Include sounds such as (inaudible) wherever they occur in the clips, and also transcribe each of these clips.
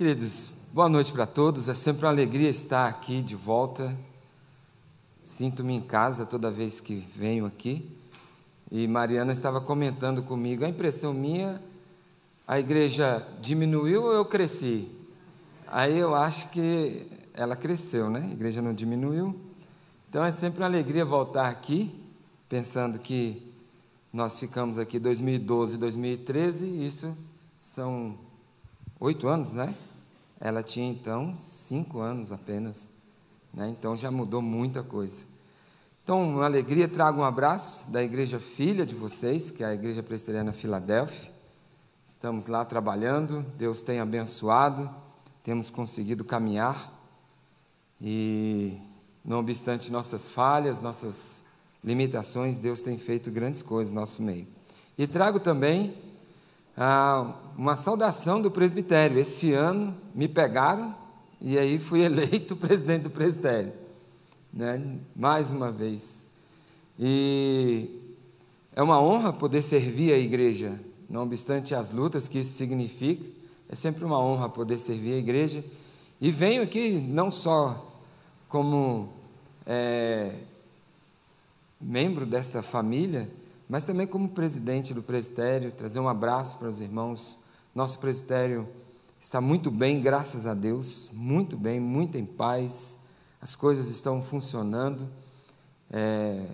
Queridos, boa noite para todos. É sempre uma alegria estar aqui de volta. Sinto-me em casa toda vez que venho aqui. E Mariana estava comentando comigo, a impressão minha, a igreja diminuiu ou eu cresci? Aí eu acho que ela cresceu, né? A igreja não diminuiu. Então é sempre uma alegria voltar aqui, pensando que nós ficamos aqui 2012 2013, isso são oito anos, né? Ela tinha então cinco anos apenas, né? então já mudou muita coisa. Então, uma alegria, trago um abraço da igreja filha de vocês, que é a Igreja Presbiteriana Filadélfia. Estamos lá trabalhando, Deus tem abençoado, temos conseguido caminhar e, não obstante nossas falhas, nossas limitações, Deus tem feito grandes coisas no nosso meio. E trago também ah, uma saudação do presbitério. Esse ano me pegaram e aí fui (laughs) eleito presidente do presbitério, né? mais uma vez. E é uma honra poder servir a igreja, não obstante as lutas que isso significa, é sempre uma honra poder servir a igreja. E venho aqui não só como é, membro desta família, mas também como presidente do presbitério, trazer um abraço para os irmãos. Nosso presbitério está muito bem, graças a Deus, muito bem, muito em paz, as coisas estão funcionando, é,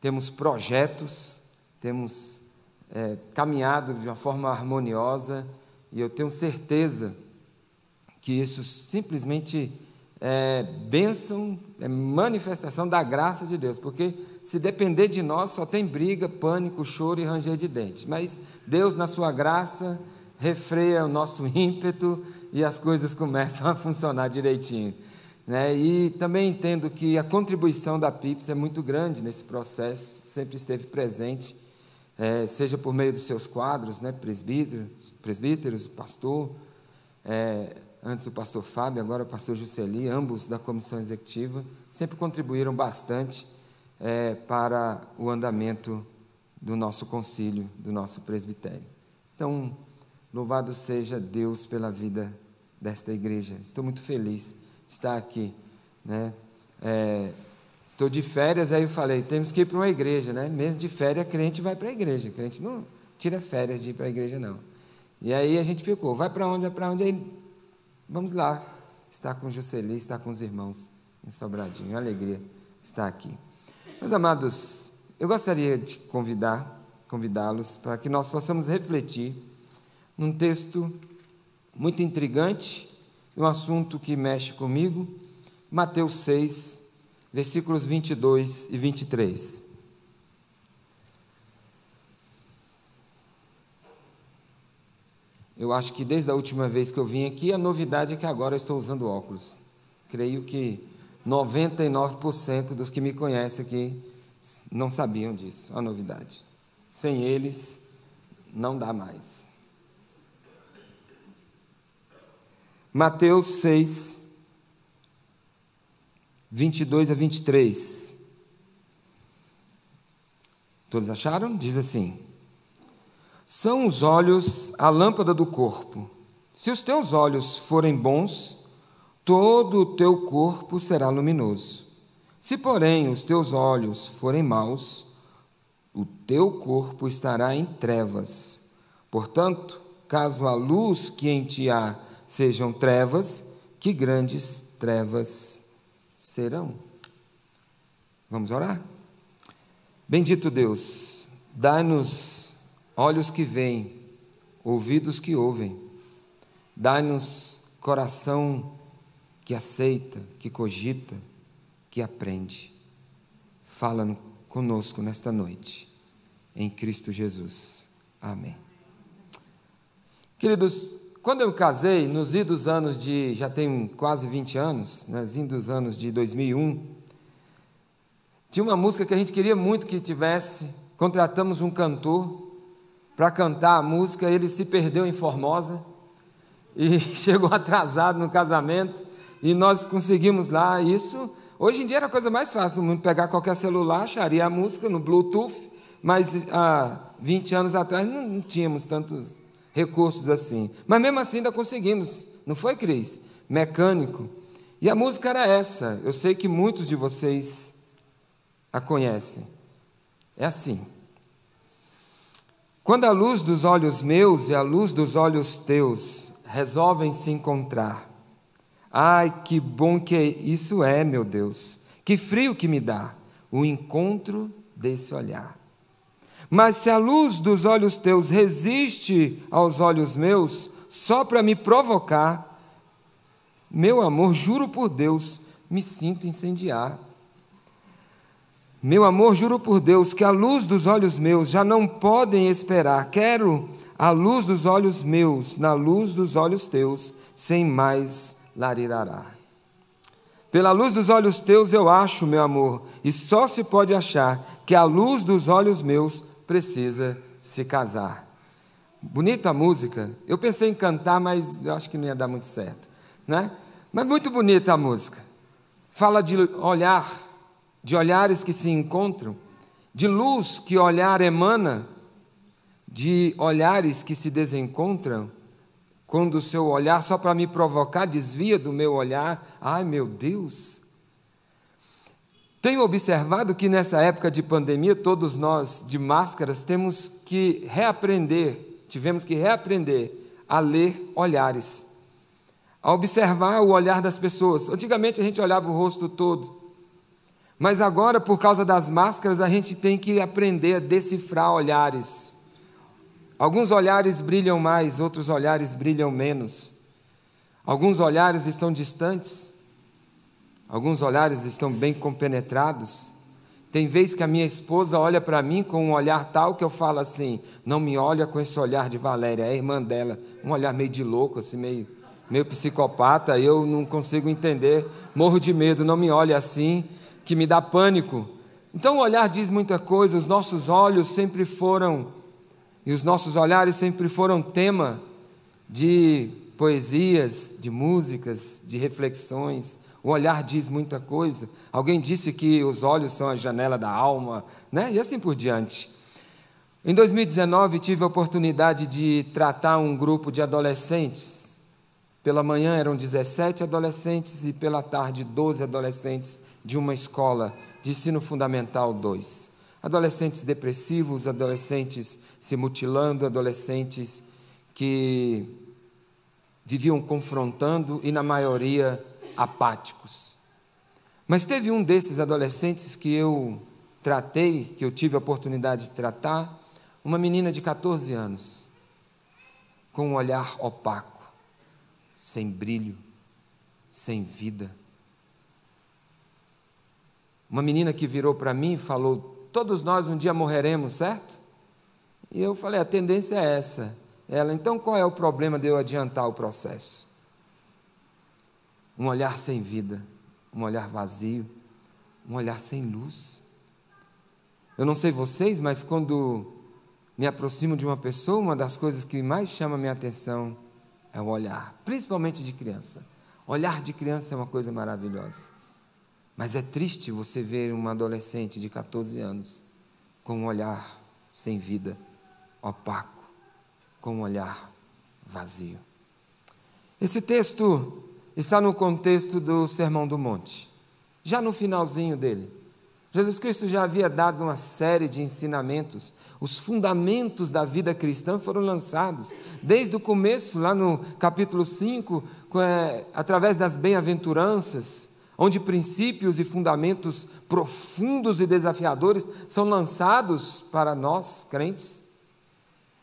temos projetos, temos é, caminhado de uma forma harmoniosa e eu tenho certeza que isso simplesmente é bênção, é manifestação da graça de Deus, porque se depender de nós, só tem briga, pânico, choro e ranger de dentes. Mas Deus, na sua graça, refreia o nosso ímpeto e as coisas começam a funcionar direitinho. Né? E também entendo que a contribuição da PIPS é muito grande nesse processo, sempre esteve presente, é, seja por meio dos seus quadros, né? presbíteros, presbíteros pastor, é, antes o pastor Fábio, agora o pastor Jusceli, ambos da comissão executiva, sempre contribuíram bastante é, para o andamento do nosso concílio, do nosso presbitério. Então, louvado seja Deus pela vida desta igreja. Estou muito feliz de estar aqui. Né? É, estou de férias, aí eu falei, temos que ir para uma igreja, né? Mesmo de férias, crente vai para a igreja. Crente não tira férias de ir para a igreja, não. E aí a gente ficou, vai para onde, vai para onde? Aí, vamos lá, estar com o Jusceli, estar com os irmãos em Sobradinho. Uma alegria estar aqui. Meus amados, eu gostaria de convidar, convidá-los para que nós possamos refletir num texto muito intrigante, um assunto que mexe comigo, Mateus 6, versículos 22 e 23. Eu acho que desde a última vez que eu vim aqui, a novidade é que agora eu estou usando óculos. Creio que 99% dos que me conhecem aqui não sabiam disso, a novidade. Sem eles, não dá mais. Mateus 6, 22 a 23. Todos acharam? Diz assim: São os olhos a lâmpada do corpo. Se os teus olhos forem bons, todo o teu corpo será luminoso. Se, porém, os teus olhos forem maus, o teu corpo estará em trevas. Portanto, caso a luz que em ti há sejam trevas, que grandes trevas serão. Vamos orar? Bendito Deus, dai-nos olhos que veem, ouvidos que ouvem, dai-nos coração que aceita, que cogita, que aprende. Fala conosco nesta noite, em Cristo Jesus. Amém. Queridos, quando eu casei, nos idos anos de, já tem quase 20 anos, nos idos anos de 2001, tinha uma música que a gente queria muito que tivesse, contratamos um cantor para cantar a música, ele se perdeu em Formosa e (laughs) chegou atrasado no casamento, e nós conseguimos lá isso. Hoje em dia era a coisa mais fácil do mundo pegar qualquer celular, acharia a música no Bluetooth, mas há 20 anos atrás não tínhamos tantos recursos assim. Mas mesmo assim ainda conseguimos Não foi, Cris? Mecânico. E a música era essa. Eu sei que muitos de vocês a conhecem. É assim. Quando a luz dos olhos meus e a luz dos olhos teus resolvem se encontrar, ai, que bom que isso é, meu Deus, que frio que me dá o encontro desse olhar. Mas se a luz dos olhos teus resiste aos olhos meus, só para me provocar, meu amor, juro por Deus, me sinto incendiar. Meu amor, juro por Deus que a luz dos olhos meus já não podem esperar. Quero a luz dos olhos meus na luz dos olhos teus, sem mais larirará. Pela luz dos olhos teus eu acho, meu amor, e só se pode achar que a luz dos olhos meus precisa se casar. Bonita a música. Eu pensei em cantar, mas eu acho que não ia dar muito certo, né? Mas muito bonita a música. Fala de olhar de olhares que se encontram, de luz que olhar emana, de olhares que se desencontram, quando o seu olhar, só para me provocar, desvia do meu olhar, ai meu Deus. Tenho observado que nessa época de pandemia, todos nós de máscaras temos que reaprender, tivemos que reaprender a ler olhares, a observar o olhar das pessoas. Antigamente a gente olhava o rosto todo, mas agora, por causa das máscaras, a gente tem que aprender a decifrar olhares. Alguns olhares brilham mais, outros olhares brilham menos. Alguns olhares estão distantes, alguns olhares estão bem compenetrados. Tem vez que a minha esposa olha para mim com um olhar tal que eu falo assim: não me olha com esse olhar de Valéria, é a irmã dela, um olhar meio de louco, assim, meio, meio psicopata, eu não consigo entender, morro de medo, não me olhe assim que me dá pânico. Então o olhar diz muita coisa, os nossos olhos sempre foram, e os nossos olhares sempre foram tema de poesias, de músicas, de reflexões. O olhar diz muita coisa. Alguém disse que os olhos são a janela da alma, né? E assim por diante. Em 2019 tive a oportunidade de tratar um grupo de adolescentes. Pela manhã eram 17 adolescentes e pela tarde 12 adolescentes de uma escola de ensino fundamental 2. Adolescentes depressivos, adolescentes se mutilando, adolescentes que viviam confrontando e, na maioria, apáticos. Mas teve um desses adolescentes que eu tratei, que eu tive a oportunidade de tratar, uma menina de 14 anos, com um olhar opaco, sem brilho, sem vida. Uma menina que virou para mim e falou: Todos nós um dia morreremos, certo? E eu falei: A tendência é essa. Ela, então qual é o problema de eu adiantar o processo? Um olhar sem vida, um olhar vazio, um olhar sem luz. Eu não sei vocês, mas quando me aproximo de uma pessoa, uma das coisas que mais chama minha atenção é o olhar, principalmente de criança. Olhar de criança é uma coisa maravilhosa. Mas é triste você ver uma adolescente de 14 anos com um olhar sem vida, opaco, com um olhar vazio. Esse texto está no contexto do Sermão do Monte, já no finalzinho dele. Jesus Cristo já havia dado uma série de ensinamentos, os fundamentos da vida cristã foram lançados, desde o começo, lá no capítulo 5, é, através das bem-aventuranças, onde princípios e fundamentos profundos e desafiadores são lançados para nós, crentes.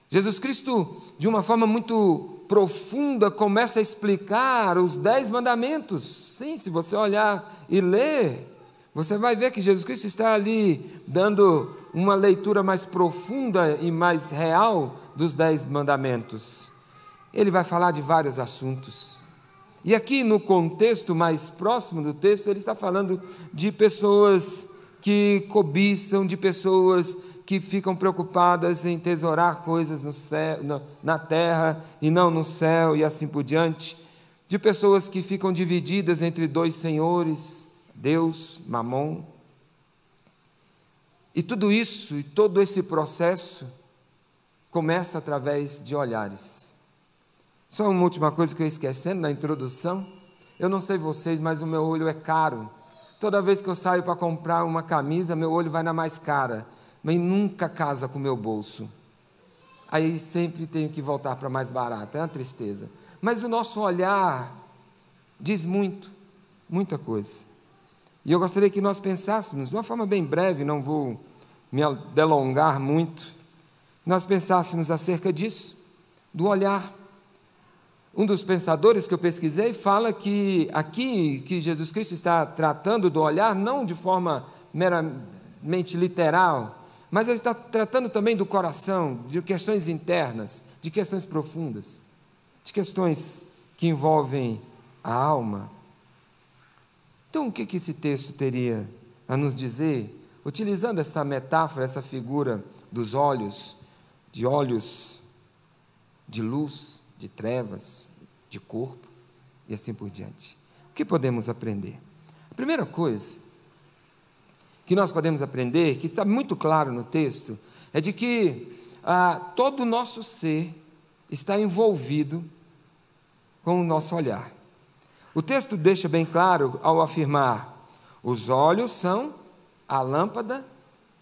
Jesus Cristo, de uma forma muito profunda, começa a explicar os dez mandamentos. Sim, se você olhar e ler, você vai ver que Jesus Cristo está ali dando uma leitura mais profunda e mais real dos dez mandamentos. Ele vai falar de vários assuntos. E aqui no contexto mais próximo do texto, ele está falando de pessoas que cobiçam, de pessoas que ficam preocupadas em tesourar coisas no céu, na terra e não no céu, e assim por diante, de pessoas que ficam divididas entre dois senhores, Deus, Mamon. E tudo isso e todo esse processo começa através de olhares. Só uma última coisa que eu esquecendo na introdução. Eu não sei vocês, mas o meu olho é caro. Toda vez que eu saio para comprar uma camisa, meu olho vai na mais cara, mas nunca casa com o meu bolso. Aí sempre tenho que voltar para mais barata, é uma tristeza. Mas o nosso olhar diz muito, muita coisa. E eu gostaria que nós pensássemos, de uma forma bem breve, não vou me delongar muito, nós pensássemos acerca disso, do olhar. Um dos pensadores que eu pesquisei fala que aqui que Jesus Cristo está tratando do olhar não de forma meramente literal, mas ele está tratando também do coração, de questões internas, de questões profundas, de questões que envolvem a alma. Então, o que, que esse texto teria a nos dizer, utilizando essa metáfora, essa figura dos olhos, de olhos de luz, de trevas, de corpo e assim por diante. O que podemos aprender? A primeira coisa que nós podemos aprender, que está muito claro no texto, é de que ah, todo o nosso ser está envolvido com o nosso olhar. O texto deixa bem claro ao afirmar: os olhos são a lâmpada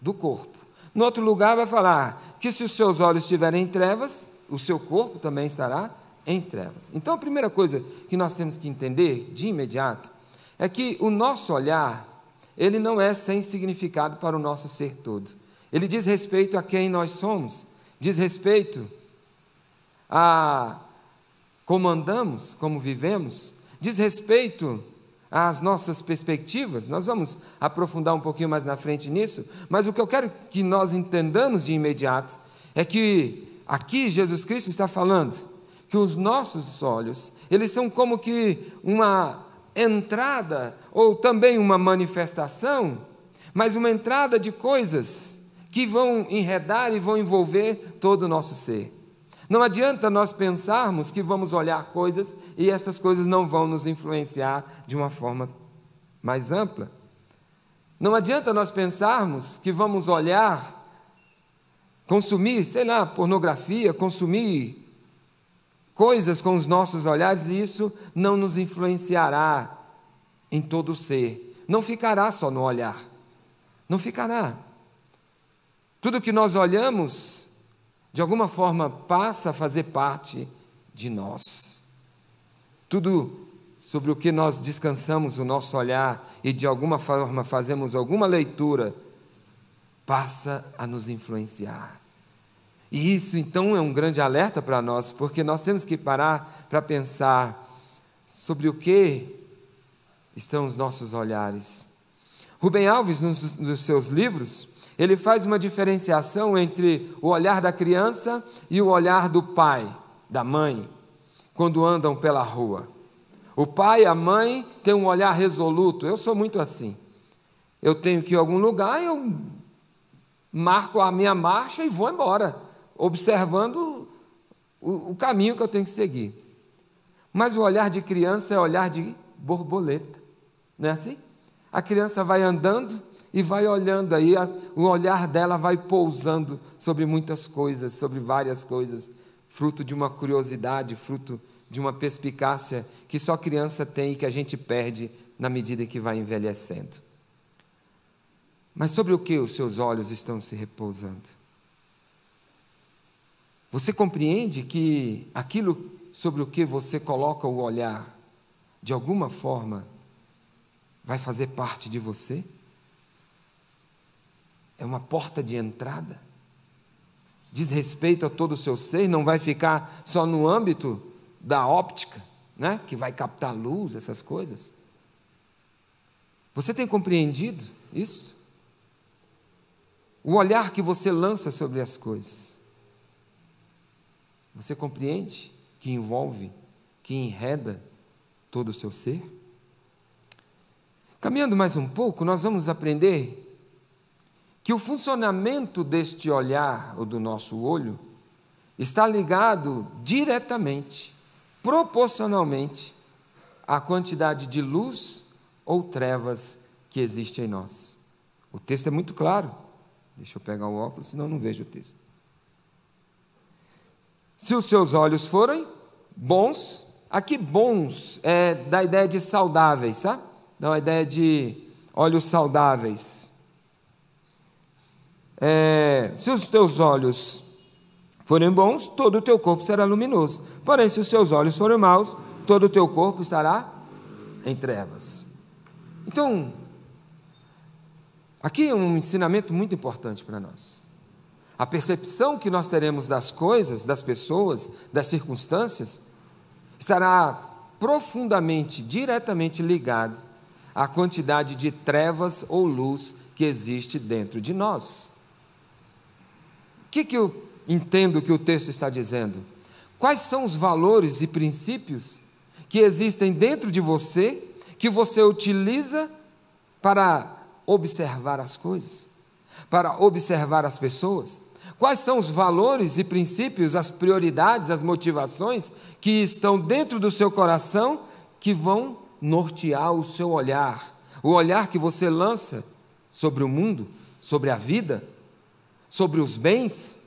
do corpo. No outro lugar, vai falar que se os seus olhos estiverem em trevas, o seu corpo também estará em trevas. Então, a primeira coisa que nós temos que entender de imediato é que o nosso olhar, ele não é sem significado para o nosso ser todo. Ele diz respeito a quem nós somos, diz respeito a como andamos, como vivemos, diz respeito as nossas perspectivas, nós vamos aprofundar um pouquinho mais na frente nisso, mas o que eu quero que nós entendamos de imediato é que aqui Jesus Cristo está falando que os nossos olhos, eles são como que uma entrada ou também uma manifestação, mas uma entrada de coisas que vão enredar e vão envolver todo o nosso ser. Não adianta nós pensarmos que vamos olhar coisas e essas coisas não vão nos influenciar de uma forma mais ampla. Não adianta nós pensarmos que vamos olhar, consumir, sei lá, pornografia, consumir coisas com os nossos olhares e isso não nos influenciará em todo o ser. Não ficará só no olhar. Não ficará. Tudo que nós olhamos de alguma forma passa a fazer parte de nós. Tudo sobre o que nós descansamos o nosso olhar e de alguma forma fazemos alguma leitura, passa a nos influenciar. E isso então é um grande alerta para nós, porque nós temos que parar para pensar sobre o que estão os nossos olhares. Rubem Alves, nos, nos seus livros, ele faz uma diferenciação entre o olhar da criança e o olhar do pai, da mãe, quando andam pela rua. O pai e a mãe têm um olhar resoluto. Eu sou muito assim. Eu tenho que ir a algum lugar, eu marco a minha marcha e vou embora, observando o, o caminho que eu tenho que seguir. Mas o olhar de criança é olhar de borboleta, não é assim? A criança vai andando e vai olhando aí, o olhar dela vai pousando sobre muitas coisas, sobre várias coisas, fruto de uma curiosidade, fruto de uma perspicácia que só criança tem e que a gente perde na medida que vai envelhecendo. Mas sobre o que os seus olhos estão se repousando? Você compreende que aquilo sobre o que você coloca o olhar, de alguma forma, vai fazer parte de você? é uma porta de entrada. Diz respeito a todo o seu ser, não vai ficar só no âmbito da óptica, né? que vai captar luz, essas coisas. Você tem compreendido isso? O olhar que você lança sobre as coisas. Você compreende que envolve, que enreda todo o seu ser? Caminhando mais um pouco, nós vamos aprender que o funcionamento deste olhar, ou do nosso olho, está ligado diretamente, proporcionalmente, à quantidade de luz ou trevas que existe em nós. O texto é muito claro. Deixa eu pegar o óculos, senão não vejo o texto. Se os seus olhos forem bons. Aqui, bons é da ideia de saudáveis, tá? Dá uma ideia de olhos saudáveis. É, se os teus olhos forem bons, todo o teu corpo será luminoso. Porém, se os seus olhos forem maus, todo o teu corpo estará em trevas. Então, aqui é um ensinamento muito importante para nós. A percepção que nós teremos das coisas, das pessoas, das circunstâncias, estará profundamente, diretamente ligada à quantidade de trevas ou luz que existe dentro de nós. O que, que eu entendo que o texto está dizendo? Quais são os valores e princípios que existem dentro de você que você utiliza para observar as coisas, para observar as pessoas? Quais são os valores e princípios, as prioridades, as motivações que estão dentro do seu coração que vão nortear o seu olhar, o olhar que você lança sobre o mundo, sobre a vida, sobre os bens?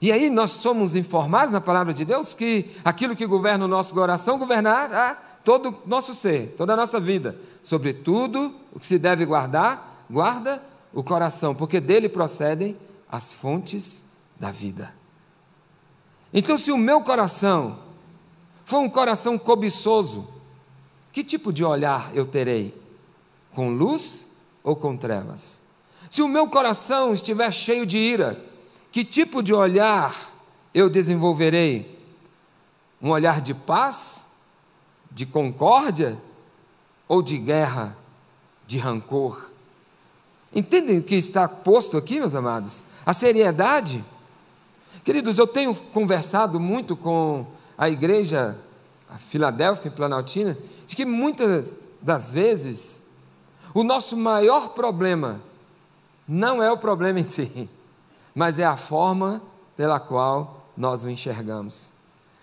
E aí nós somos informados na palavra de Deus que aquilo que governa o nosso coração governará todo o nosso ser, toda a nossa vida. Sobre tudo o que se deve guardar, guarda o coração, porque dele procedem as fontes da vida. Então, se o meu coração for um coração cobiçoso, que tipo de olhar eu terei? Com luz ou com trevas? Se o meu coração estiver cheio de ira, que tipo de olhar eu desenvolverei? Um olhar de paz, de concórdia ou de guerra, de rancor? Entendem o que está posto aqui, meus amados? A seriedade. Queridos, eu tenho conversado muito com a igreja a Filadélfia, Planaltina, de que muitas das vezes o nosso maior problema não é o problema em si, mas é a forma pela qual nós o enxergamos.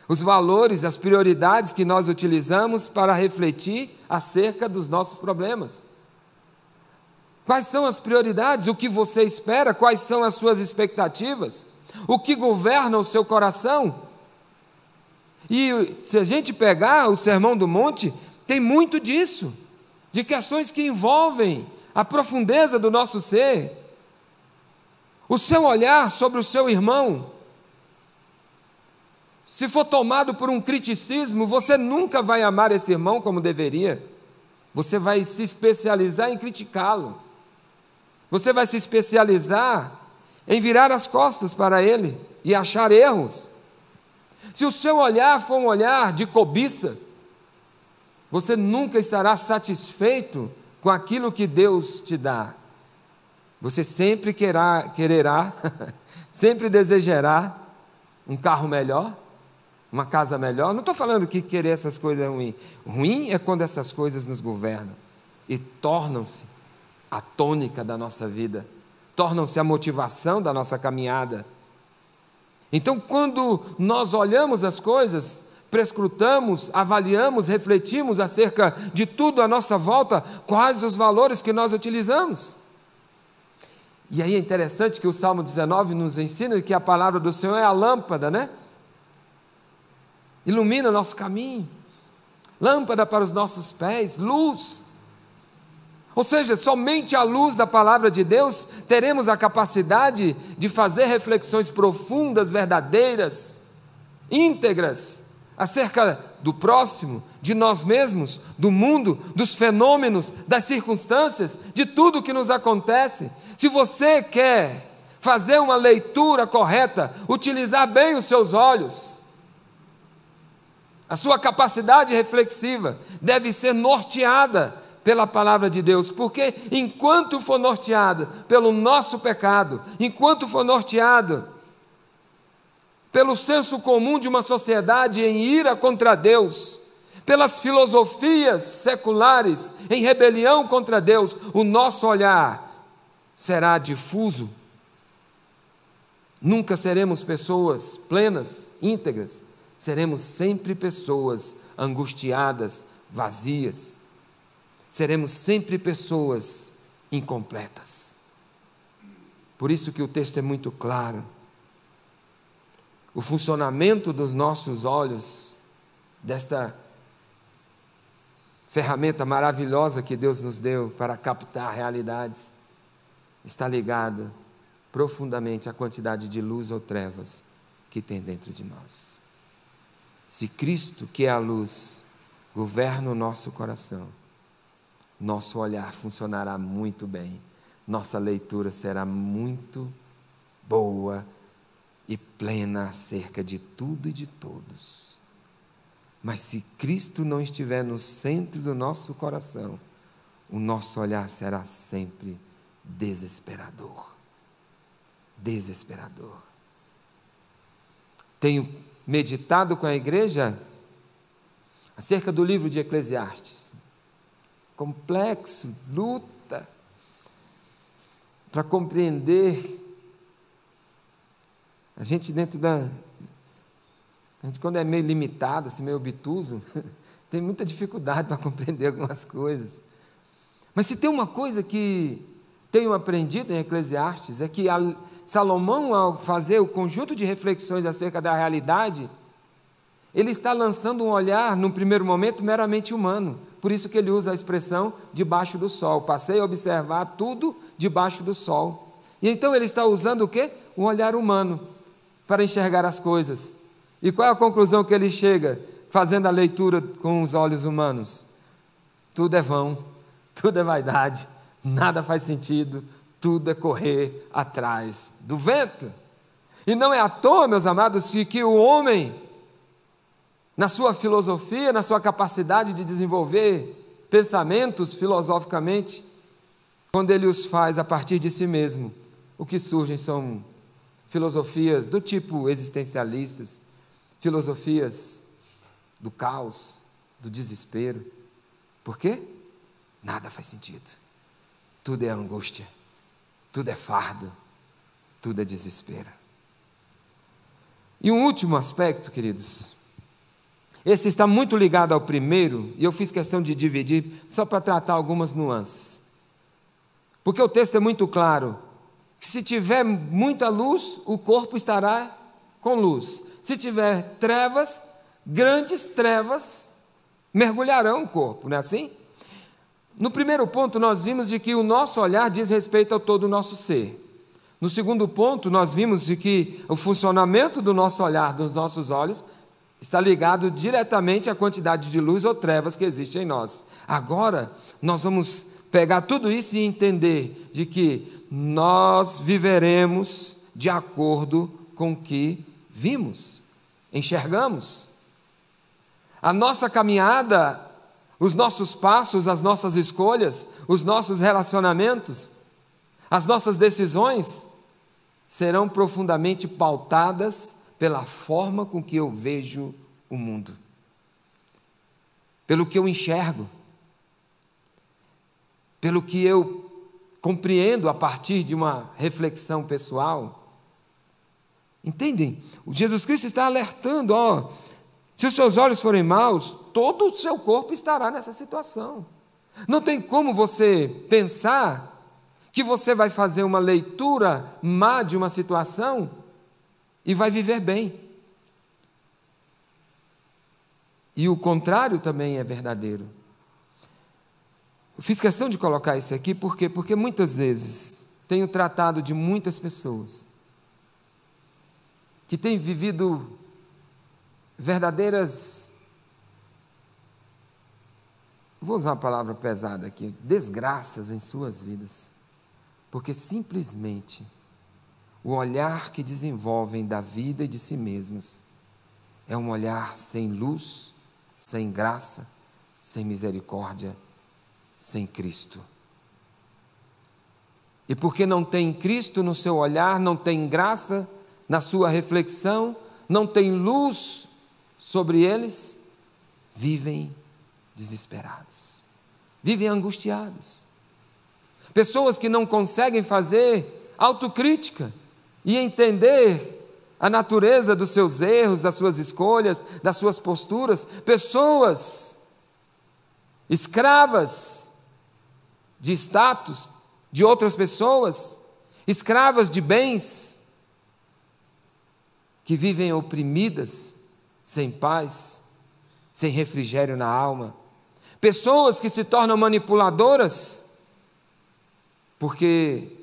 Os valores, as prioridades que nós utilizamos para refletir acerca dos nossos problemas. Quais são as prioridades? O que você espera? Quais são as suas expectativas? O que governa o seu coração? E se a gente pegar o Sermão do Monte, tem muito disso, de questões que envolvem a profundeza do nosso ser, o seu olhar sobre o seu irmão, se for tomado por um criticismo, você nunca vai amar esse irmão como deveria. Você vai se especializar em criticá-lo. Você vai se especializar em virar as costas para ele e achar erros. Se o seu olhar for um olhar de cobiça, você nunca estará satisfeito com aquilo que Deus te dá. Você sempre querá, quererá, (laughs) sempre desejará um carro melhor, uma casa melhor. Não estou falando que querer essas coisas é ruim. Ruim é quando essas coisas nos governam e tornam-se a tônica da nossa vida, tornam-se a motivação da nossa caminhada. Então, quando nós olhamos as coisas, prescrutamos, avaliamos, refletimos acerca de tudo à nossa volta, quais os valores que nós utilizamos. E aí é interessante que o Salmo 19 nos ensina que a palavra do Senhor é a lâmpada, né? Ilumina nosso caminho, lâmpada para os nossos pés, luz. Ou seja, somente à luz da palavra de Deus teremos a capacidade de fazer reflexões profundas, verdadeiras, íntegras, acerca do próximo, de nós mesmos, do mundo, dos fenômenos, das circunstâncias, de tudo o que nos acontece. Se você quer fazer uma leitura correta, utilizar bem os seus olhos, a sua capacidade reflexiva deve ser norteada pela palavra de Deus, porque enquanto for norteada pelo nosso pecado, enquanto for norteada pelo senso comum de uma sociedade em ira contra Deus, pelas filosofias seculares em rebelião contra Deus, o nosso olhar será difuso. Nunca seremos pessoas plenas, íntegras, seremos sempre pessoas angustiadas, vazias. Seremos sempre pessoas incompletas. Por isso que o texto é muito claro. o funcionamento dos nossos olhos, desta ferramenta maravilhosa que Deus nos deu para captar realidades, está ligada profundamente à quantidade de luz ou trevas que tem dentro de nós. Se Cristo, que é a luz, governa o nosso coração, nosso olhar funcionará muito bem, nossa leitura será muito boa e plena acerca de tudo e de todos. Mas se Cristo não estiver no centro do nosso coração, o nosso olhar será sempre desesperador. Desesperador. Tenho meditado com a igreja acerca do livro de Eclesiastes. Complexo, luta para compreender. A gente dentro da a gente, quando é meio limitado, assim, meio obtuso, (laughs) tem muita dificuldade para compreender algumas coisas. Mas se tem uma coisa que tenho aprendido em Eclesiastes, é que Salomão, ao fazer o conjunto de reflexões acerca da realidade, ele está lançando um olhar, num primeiro momento, meramente humano. Por isso que ele usa a expressão debaixo do sol. Passei a observar tudo debaixo do sol. E então ele está usando o quê? Um olhar humano para enxergar as coisas. E qual é a conclusão que ele chega fazendo a leitura com os olhos humanos? Tudo é vão, (laughs) tudo é vaidade, nada faz sentido, tudo é correr atrás do vento. E não é à toa, meus amados, que o homem, na sua filosofia, na sua capacidade de desenvolver pensamentos filosoficamente, quando ele os faz a partir de si mesmo, o que surgem são filosofias do tipo existencialistas, filosofias do caos, do desespero. Por quê? Nada faz sentido. Tudo é angústia, tudo é fardo, tudo é desespero. E um último aspecto, queridos, esse está muito ligado ao primeiro, e eu fiz questão de dividir só para tratar algumas nuances. Porque o texto é muito claro: que se tiver muita luz, o corpo estará com luz. Se tiver trevas, grandes trevas mergulharão o corpo, não é assim? No primeiro ponto, nós vimos de que o nosso olhar diz respeito a todo o nosso ser. No segundo ponto, nós vimos de que o funcionamento do nosso olhar, dos nossos olhos, está ligado diretamente à quantidade de luz ou trevas que existe em nós. Agora, nós vamos pegar tudo isso e entender de que nós viveremos de acordo com o que vimos, enxergamos. A nossa caminhada, os nossos passos, as nossas escolhas, os nossos relacionamentos, as nossas decisões serão profundamente pautadas pela forma com que eu vejo o mundo, pelo que eu enxergo, pelo que eu compreendo a partir de uma reflexão pessoal. Entendem? O Jesus Cristo está alertando, ó, se os seus olhos forem maus, todo o seu corpo estará nessa situação. Não tem como você pensar que você vai fazer uma leitura má de uma situação e vai viver bem. E o contrário também é verdadeiro. Eu fiz questão de colocar isso aqui porque porque muitas vezes tenho tratado de muitas pessoas que têm vivido verdadeiras vou usar uma palavra pesada aqui, desgraças em suas vidas, porque simplesmente o olhar que desenvolvem da vida e de si mesmas é um olhar sem luz, sem graça, sem misericórdia, sem Cristo. E porque não tem Cristo no seu olhar, não tem graça, na sua reflexão, não tem luz sobre eles, vivem desesperados, vivem angustiados. Pessoas que não conseguem fazer autocrítica e entender a natureza dos seus erros, das suas escolhas, das suas posturas, pessoas escravas de status de outras pessoas, escravas de bens, que vivem oprimidas, sem paz, sem refrigério na alma. Pessoas que se tornam manipuladoras, porque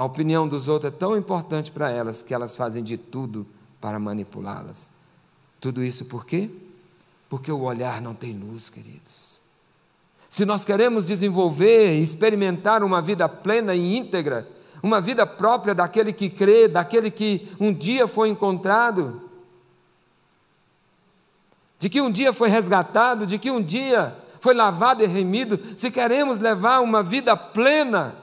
a opinião dos outros é tão importante para elas que elas fazem de tudo para manipulá-las. Tudo isso por quê? Porque o olhar não tem luz, queridos. Se nós queremos desenvolver e experimentar uma vida plena e íntegra, uma vida própria daquele que crê, daquele que um dia foi encontrado, de que um dia foi resgatado, de que um dia foi lavado e remido, se queremos levar uma vida plena,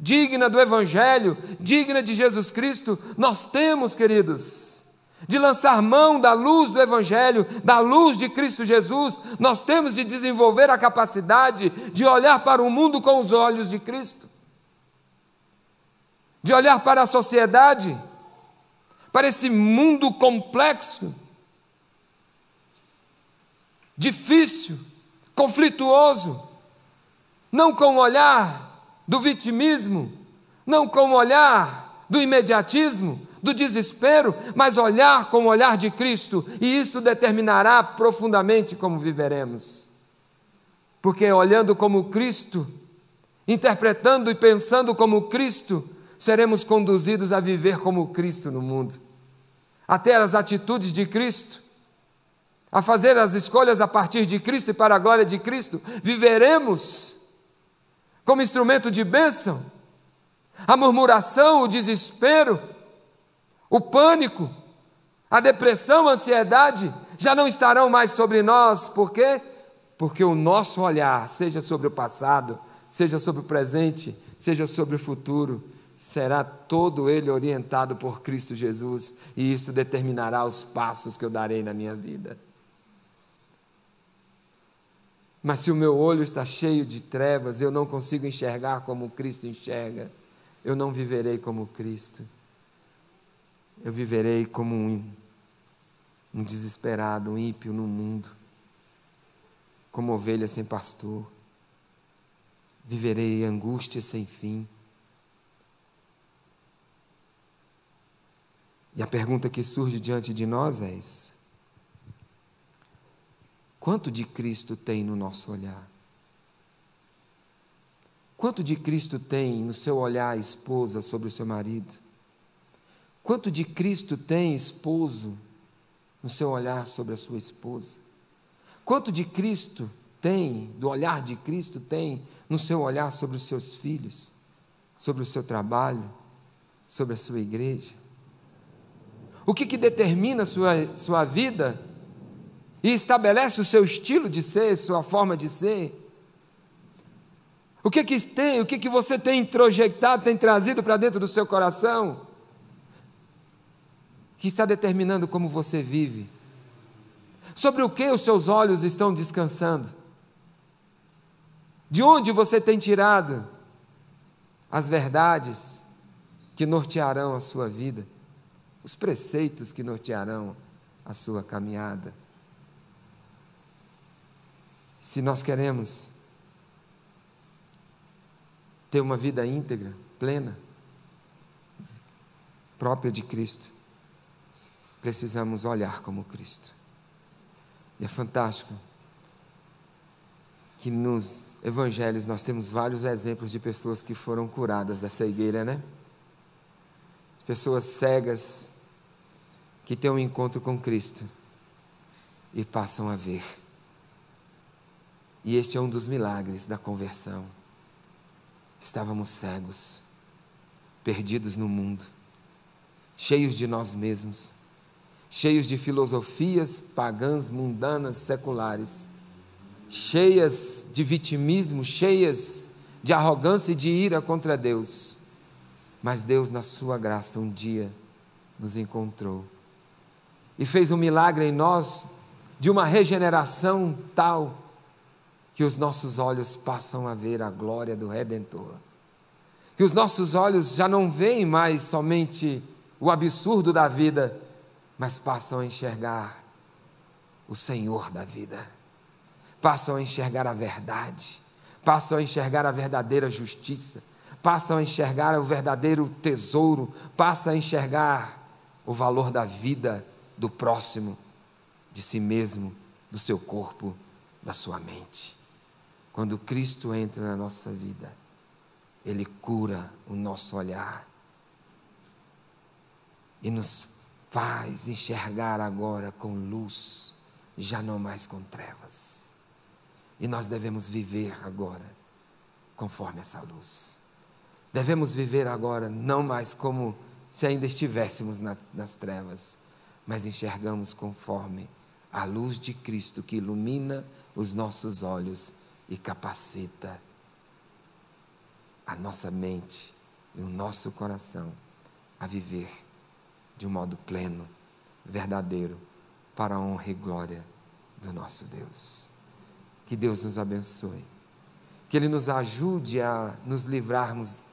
digna do Evangelho, digna de Jesus Cristo, nós temos, queridos, de lançar mão da luz do Evangelho, da luz de Cristo Jesus, nós temos de desenvolver a capacidade de olhar para o mundo com os olhos de Cristo de olhar para a sociedade, para esse mundo complexo, difícil, conflituoso, não com o olhar do vitimismo, não com o olhar do imediatismo, do desespero, mas olhar com o olhar de Cristo, e isso determinará profundamente como viveremos. Porque olhando como Cristo, interpretando e pensando como Cristo, seremos conduzidos a viver como Cristo no mundo, a ter as atitudes de Cristo, a fazer as escolhas a partir de Cristo e para a glória de Cristo, viveremos como instrumento de bênção. A murmuração, o desespero, o pânico, a depressão, a ansiedade já não estarão mais sobre nós, por quê? Porque o nosso olhar, seja sobre o passado, seja sobre o presente, seja sobre o futuro, será todo ele orientado por Cristo Jesus, e isso determinará os passos que eu darei na minha vida. Mas se o meu olho está cheio de trevas, eu não consigo enxergar como Cristo enxerga, eu não viverei como Cristo. Eu viverei como um, um desesperado, um ímpio no mundo, como ovelha sem pastor. Viverei angústia sem fim. E a pergunta que surge diante de nós é isso: quanto de Cristo tem no nosso olhar? Quanto de Cristo tem no seu olhar, esposa, sobre o seu marido? Quanto de Cristo tem, esposo, no seu olhar sobre a sua esposa? Quanto de Cristo tem, do olhar de Cristo tem, no seu olhar sobre os seus filhos, sobre o seu trabalho, sobre a sua igreja? O que, que determina a sua, sua vida e estabelece o seu estilo de ser, sua forma de ser? O que que tem, o que que você tem introjectado, tem trazido para dentro do seu coração? Que está determinando como você vive? Sobre o que os seus olhos estão descansando? De onde você tem tirado as verdades que nortearão a sua vida? os preceitos que nortearão a sua caminhada. Se nós queremos ter uma vida íntegra, plena, própria de Cristo, precisamos olhar como Cristo. E é fantástico que nos evangelhos nós temos vários exemplos de pessoas que foram curadas da cegueira, né? Pessoas cegas que têm um encontro com Cristo e passam a ver. E este é um dos milagres da conversão. Estávamos cegos, perdidos no mundo, cheios de nós mesmos, cheios de filosofias pagãs, mundanas, seculares, cheias de vitimismo, cheias de arrogância e de ira contra Deus. Mas Deus, na Sua graça, um dia nos encontrou e fez um milagre em nós de uma regeneração tal que os nossos olhos passam a ver a glória do Redentor. Que os nossos olhos já não veem mais somente o absurdo da vida, mas passam a enxergar o Senhor da vida, passam a enxergar a verdade, passam a enxergar a verdadeira justiça, passam a enxergar o verdadeiro tesouro, passam a enxergar o valor da vida do próximo, de si mesmo, do seu corpo, da sua mente. Quando Cristo entra na nossa vida, Ele cura o nosso olhar e nos faz enxergar agora com luz, já não mais com trevas. E nós devemos viver agora conforme essa luz. Devemos viver agora não mais como se ainda estivéssemos nas, trevas, mas enxergamos conforme a luz de Cristo que ilumina os nossos olhos e capacita a nossa mente e o nosso coração a viver de um modo pleno, verdadeiro, para a honra e glória do nosso Deus. Que Deus nos abençoe, que Ele nos ajude a nos livrarmos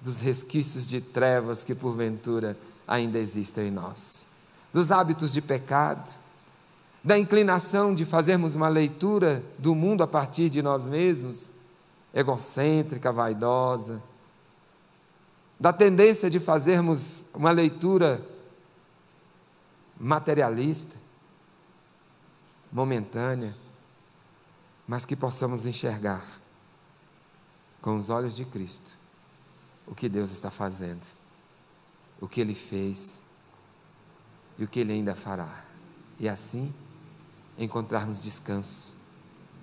dos resquícios de trevas que porventura ainda existem em nós, dos hábitos de pecado, da inclinação de fazermos uma leitura do mundo a partir de nós mesmos, egocêntrica, vaidosa, da tendência de fazermos uma leitura materialista, momentânea, mas que possamos enxergar com os olhos de Cristo o que Deus está fazendo, o que Ele fez e o que Ele ainda fará. E assim encontrarmos descanso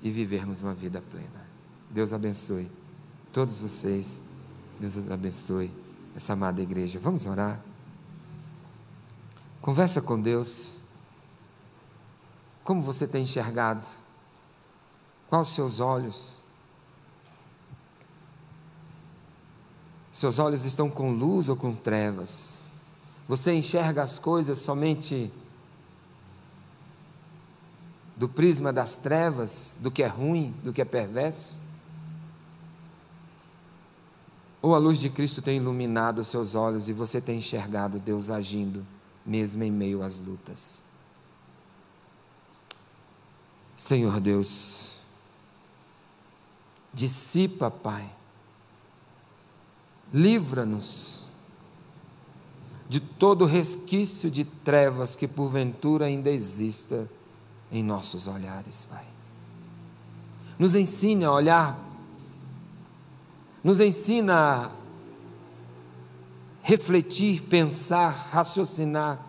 e vivermos uma vida plena. Deus abençoe todos vocês, Deus abençoe essa amada igreja. Vamos orar? Conversa com Deus. Como você tem enxergado? Quais os seus olhos? Seus olhos estão com luz ou com trevas? Você enxerga as coisas somente do prisma das trevas, do que é ruim, do que é perverso? Ou a luz de Cristo tem iluminado os seus olhos e você tem enxergado Deus agindo, mesmo em meio às lutas? Senhor Deus, dissipa, Pai, livra-nos de todo resquício de trevas que porventura ainda exista em nossos olhares, Pai. Nos ensine a olhar, nos ensina a refletir, pensar, raciocinar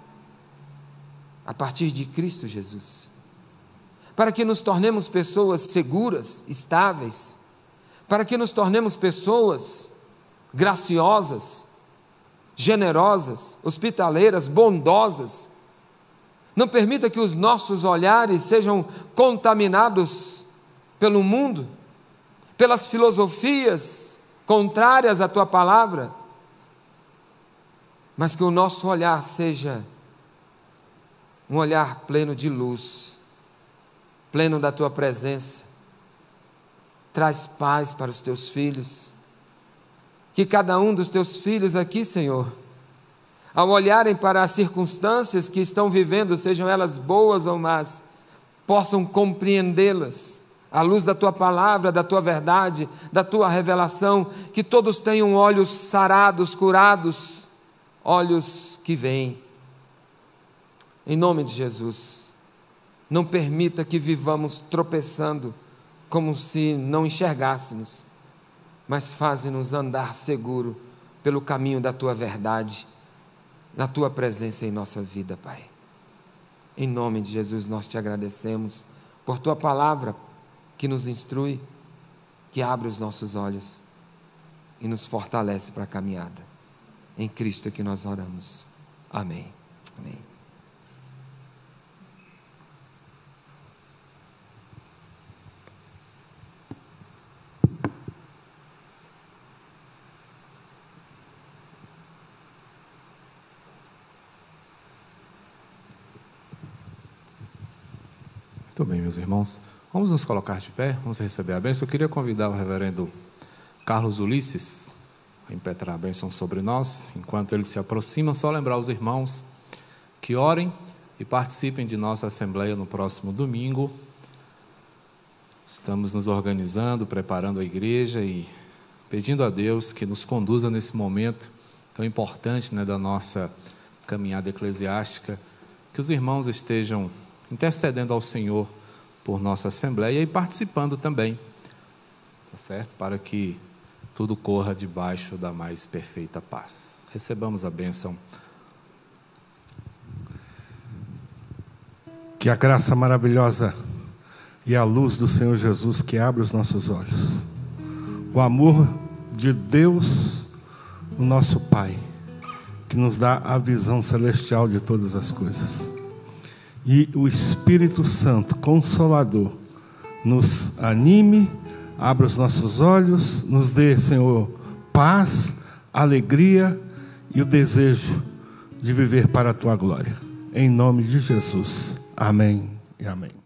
a partir de Cristo Jesus, para que nos tornemos pessoas seguras, estáveis, para que nos tornemos pessoas graciosas, generosas, hospitaleiras, bondosas. Não permita que os nossos olhares sejam contaminados pelo mundo, pelas filosofias contrárias à tua palavra, mas que o nosso olhar seja um olhar pleno de luz, pleno da tua presença. Traz paz para os teus filhos que cada um dos teus filhos aqui, Senhor, ao olharem para as circunstâncias que estão vivendo, sejam elas boas ou más, possam compreendê-las à luz da tua palavra, da tua verdade, da tua revelação, que todos tenham olhos sarados, curados, olhos que veem. Em nome de Jesus, não permita que vivamos tropeçando como se não enxergássemos mas faze-nos andar seguro pelo caminho da tua verdade, da tua presença em nossa vida, Pai. Em nome de Jesus, nós te agradecemos por tua palavra que nos instrui, que abre os nossos olhos e nos fortalece para a caminhada. Em Cristo que nós oramos. Amém. Amém. Meus irmãos. Vamos nos colocar de pé, vamos receber a bênção. Eu queria convidar o reverendo Carlos Ulisses a impetrar a bênção sobre nós. Enquanto ele se aproxima, só lembrar os irmãos que orem e participem de nossa assembleia no próximo domingo. Estamos nos organizando, preparando a igreja e pedindo a Deus que nos conduza nesse momento tão importante né, da nossa caminhada eclesiástica, que os irmãos estejam intercedendo ao Senhor por nossa Assembleia e participando também, tá certo? Para que tudo corra debaixo da mais perfeita paz. Recebamos a bênção. Que a graça maravilhosa e a luz do Senhor Jesus que abre os nossos olhos, o amor de Deus, o nosso Pai, que nos dá a visão celestial de todas as coisas, e o Espírito Santo, consolador, nos anime, abra os nossos olhos, nos dê, Senhor, paz, alegria e o desejo de viver para a tua glória. Em nome de Jesus. Amém e amém.